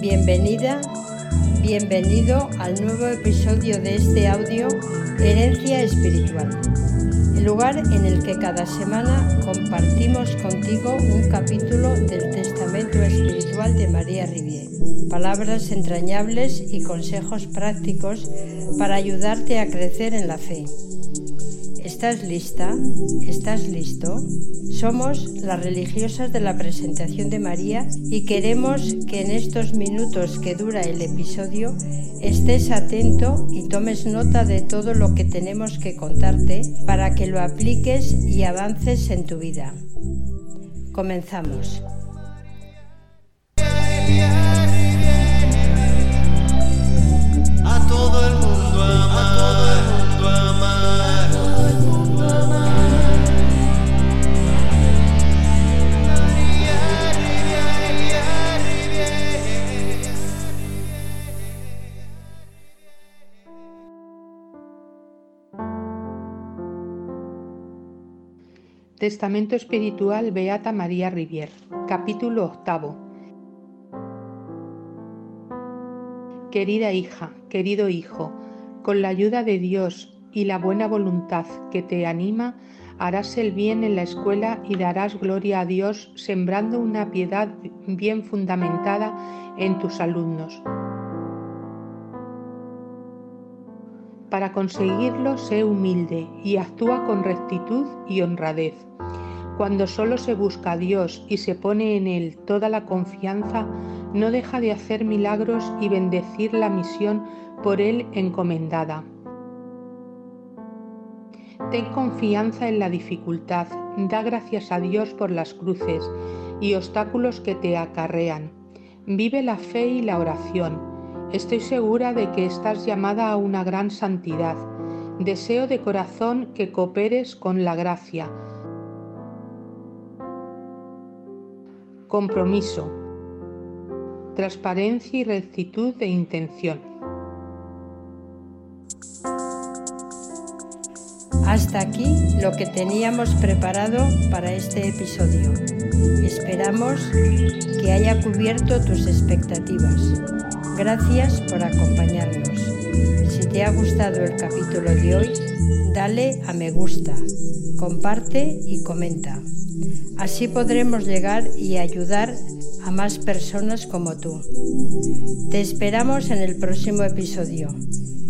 Bienvenida, bienvenido al nuevo episodio de este audio Herencia Espiritual, el lugar en el que cada semana compartimos contigo un capítulo del Testamento Espiritual de María Rivier, palabras entrañables y consejos prácticos para ayudarte a crecer en la fe. ¿Estás lista? ¿Estás listo? Somos las religiosas de la presentación de María y queremos que en estos minutos que dura el episodio estés atento y tomes nota de todo lo que tenemos que contarte para que lo apliques y avances en tu vida. Comenzamos. Testamento Espiritual Beata María Rivier, capítulo octavo. Querida hija, querido hijo, con la ayuda de Dios y la buena voluntad que te anima, harás el bien en la escuela y darás gloria a Dios sembrando una piedad bien fundamentada en tus alumnos. Para conseguirlo, sé humilde y actúa con rectitud y honradez. Cuando solo se busca a Dios y se pone en Él toda la confianza, no deja de hacer milagros y bendecir la misión por Él encomendada. Ten confianza en la dificultad, da gracias a Dios por las cruces y obstáculos que te acarrean. Vive la fe y la oración. Estoy segura de que estás llamada a una gran santidad. Deseo de corazón que cooperes con la gracia. Compromiso. Transparencia y rectitud de intención. Hasta aquí lo que teníamos preparado para este episodio. Esperamos que haya cubierto tus expectativas. Gracias por acompañarnos. Si te ha gustado el capítulo de hoy, dale a me gusta, comparte y comenta. Así podremos llegar y ayudar a más personas como tú. Te esperamos en el próximo episodio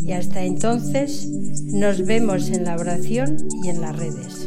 y hasta entonces nos vemos en la oración y en las redes.